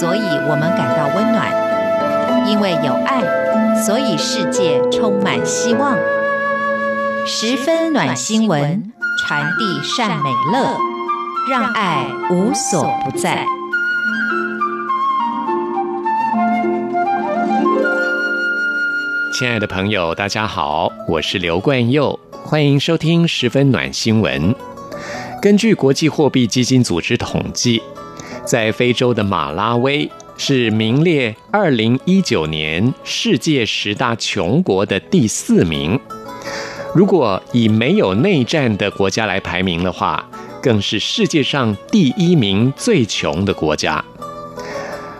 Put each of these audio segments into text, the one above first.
所以我们感到温暖；因为有爱，所以世界充满希望。十分暖新闻，传递善美乐，让爱无所不在。亲爱的朋友，大家好，我是刘冠佑，欢迎收听十分暖新闻。根据国际货币基金组织统计，在非洲的马拉威是名列二零一九年世界十大穷国的第四名。如果以没有内战的国家来排名的话，更是世界上第一名最穷的国家。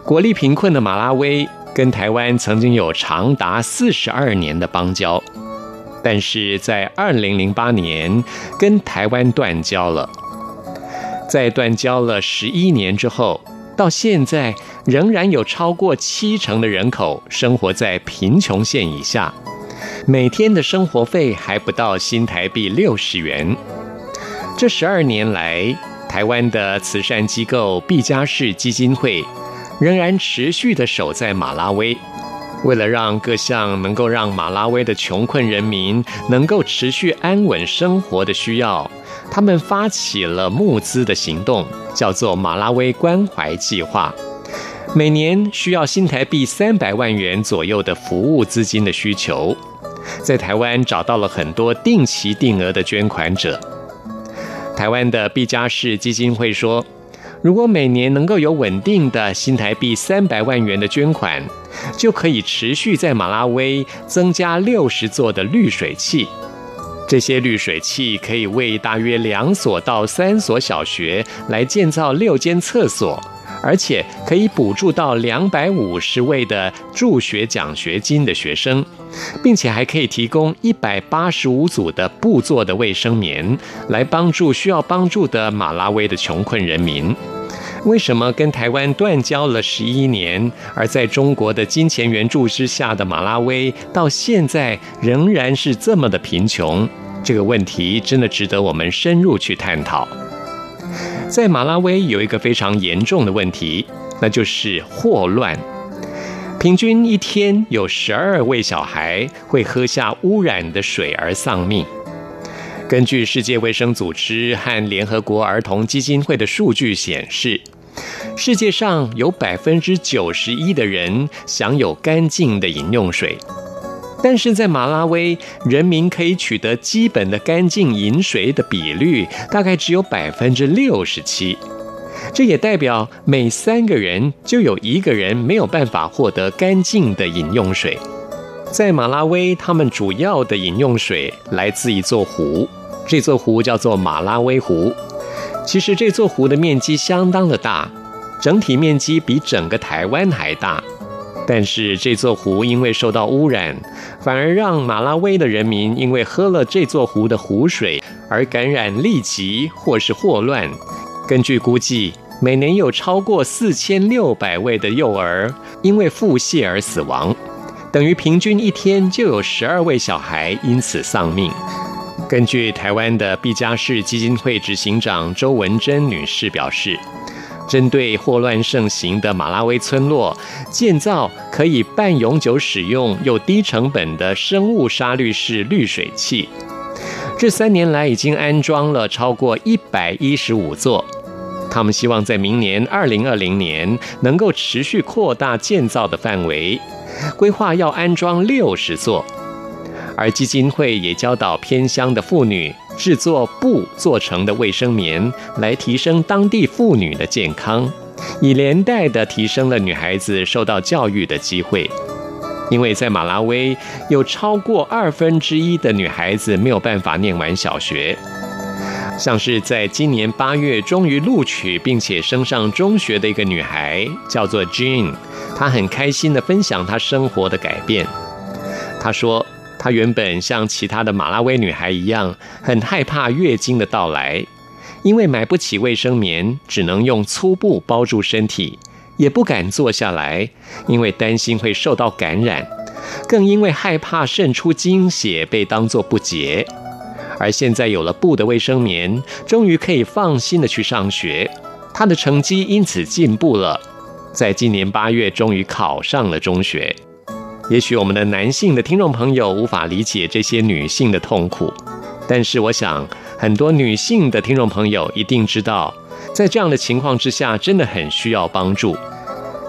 国力贫困的马拉威跟台湾曾经有长达四十二年的邦交。但是在二零零八年跟台湾断交了，在断交了十一年之后，到现在仍然有超过七成的人口生活在贫穷线以下，每天的生活费还不到新台币六十元。这十二年来，台湾的慈善机构毕加士基金会仍然持续的守在马拉威。为了让各项能够让马拉威的穷困人民能够持续安稳生活的需要，他们发起了募资的行动，叫做马拉威关怀计划。每年需要新台币三百万元左右的服务资金的需求，在台湾找到了很多定期定额的捐款者。台湾的毕加士基金会说，如果每年能够有稳定的新台币三百万元的捐款，就可以持续在马拉威增加六十座的滤水器。这些滤水器可以为大约两所到三所小学来建造六间厕所，而且可以补助到两百五十位的助学奖学金的学生，并且还可以提供一百八十五组的布做的卫生棉，来帮助需要帮助的马拉威的穷困人民。为什么跟台湾断交了十一年，而在中国的金钱援助之下的马拉威到现在仍然是这么的贫穷？这个问题真的值得我们深入去探讨。在马拉威有一个非常严重的问题，那就是霍乱。平均一天有十二位小孩会喝下污染的水而丧命。根据世界卫生组织和联合国儿童基金会的数据显示，世界上有百分之九十一的人享有干净的饮用水，但是在马拉威，人民可以取得基本的干净饮水的比率大概只有百分之六十七。这也代表每三个人就有一个人没有办法获得干净的饮用水。在马拉威，他们主要的饮用水来自一座湖。这座湖叫做马拉威湖，其实这座湖的面积相当的大，整体面积比整个台湾还大。但是这座湖因为受到污染，反而让马拉威的人民因为喝了这座湖的湖水而感染痢疾或是霍乱。根据估计，每年有超过四千六百位的幼儿因为腹泻而死亡，等于平均一天就有十二位小孩因此丧命。根据台湾的毕加士基金会执行长周文珍女士表示，针对霍乱盛行的马拉威村落，建造可以半永久使用又低成本的生物杀滤式滤水器。这三年来已经安装了超过一百一十五座，他们希望在明年二零二零年能够持续扩大建造的范围，规划要安装六十座。而基金会也教导偏乡的妇女制作布做成的卫生棉，来提升当地妇女的健康，以连带的提升了女孩子受到教育的机会。因为在马拉威有超过二分之一的女孩子没有办法念完小学，像是在今年八月终于录取并且升上中学的一个女孩，叫做 Jean，她很开心地分享她生活的改变。她说。她原本像其他的马拉威女孩一样，很害怕月经的到来，因为买不起卫生棉，只能用粗布包住身体，也不敢坐下来，因为担心会受到感染，更因为害怕渗出经血被当作不洁。而现在有了布的卫生棉，终于可以放心的去上学，她的成绩因此进步了。在今年八月终于考上了中学。也许我们的男性的听众朋友无法理解这些女性的痛苦，但是我想很多女性的听众朋友一定知道，在这样的情况之下，真的很需要帮助。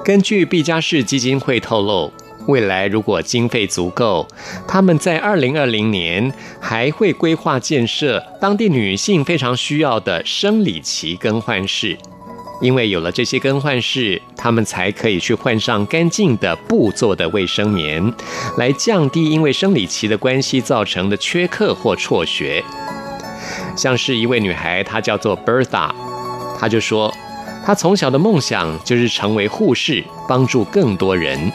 根据毕加士基金会透露，未来如果经费足够，他们在二零二零年还会规划建设当地女性非常需要的生理期更换室，因为有了这些更换室，他们才可以去换上干净的布做的卫生棉，来降低因为生理期的关系造成的缺课或辍学。像是一位女孩，她叫做 Bertha，她就说。她从小的梦想就是成为护士，帮助更多人。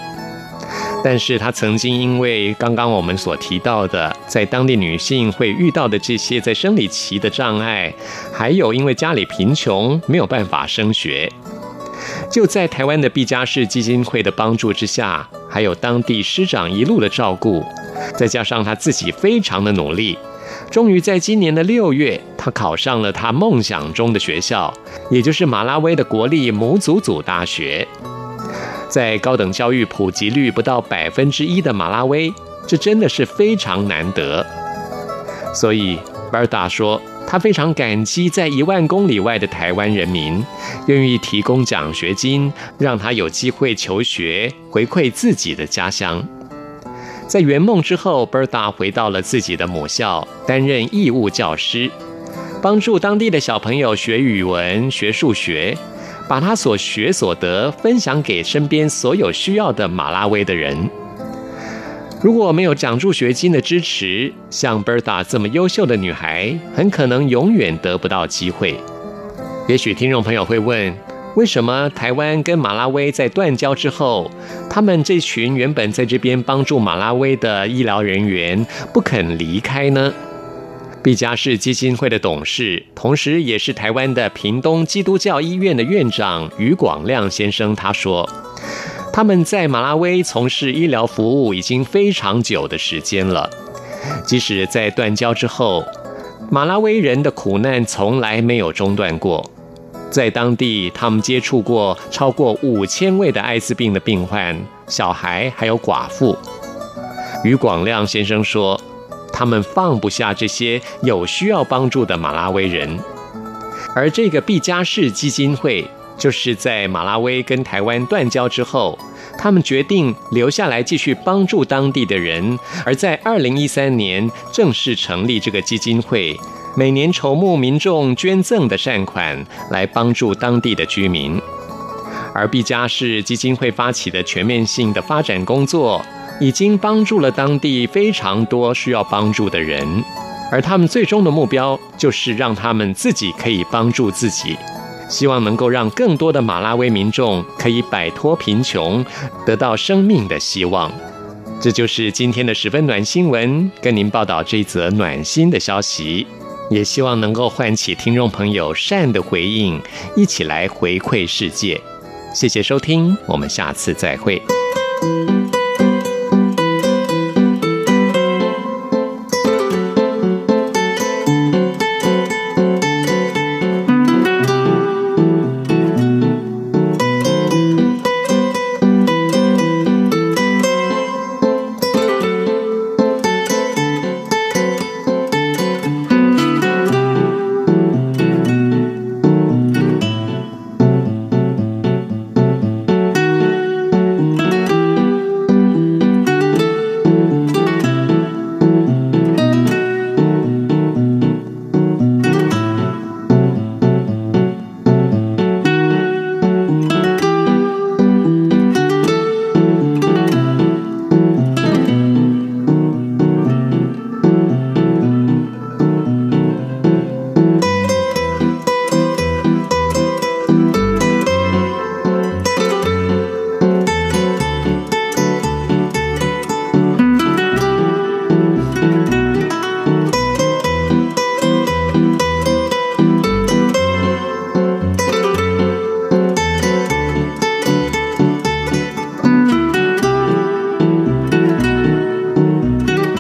但是他曾经因为刚刚我们所提到的，在当地女性会遇到的这些在生理期的障碍，还有因为家里贫穷没有办法升学，就在台湾的毕加士基金会的帮助之下，还有当地师长一路的照顾，再加上他自己非常的努力。终于在今年的六月，他考上了他梦想中的学校，也就是马拉威的国立姆祖祖大学。在高等教育普及率不到百分之一的马拉威，这真的是非常难得。所以巴尔达说，他非常感激在一万公里外的台湾人民，愿意提供奖学金，让他有机会求学，回馈自己的家乡。在圆梦之后，Bertha 回到了自己的母校，担任义务教师，帮助当地的小朋友学语文、学数学，把他所学所得分享给身边所有需要的马拉威的人。如果没有奖助学金的支持，像 Bertha 这么优秀的女孩，很可能永远得不到机会。也许听众朋友会问，为什么台湾跟马拉威在断交之后，他们这群原本在这边帮助马拉威的医疗人员不肯离开呢？毕加氏基金会的董事，同时也是台湾的屏东基督教医院的院长余广亮先生他说，他们在马拉威从事医疗服务已经非常久的时间了，即使在断交之后，马拉威人的苦难从来没有中断过。在当地，他们接触过超过五千位的艾滋病的病患、小孩，还有寡妇。余广亮先生说，他们放不下这些有需要帮助的马拉威人，而这个毕加士基金会，就是在马拉威跟台湾断交之后，他们决定留下来继续帮助当地的人，而在二零一三年正式成立这个基金会。每年筹募民众捐赠的善款，来帮助当地的居民。而毕加士基金会发起的全面性的发展工作，已经帮助了当地非常多需要帮助的人。而他们最终的目标，就是让他们自己可以帮助自己，希望能够让更多的马拉威民众可以摆脱贫穷，得到生命的希望。这就是今天的十分暖新闻，跟您报道这一则暖心的消息。也希望能够唤起听众朋友善的回应，一起来回馈世界。谢谢收听，我们下次再会。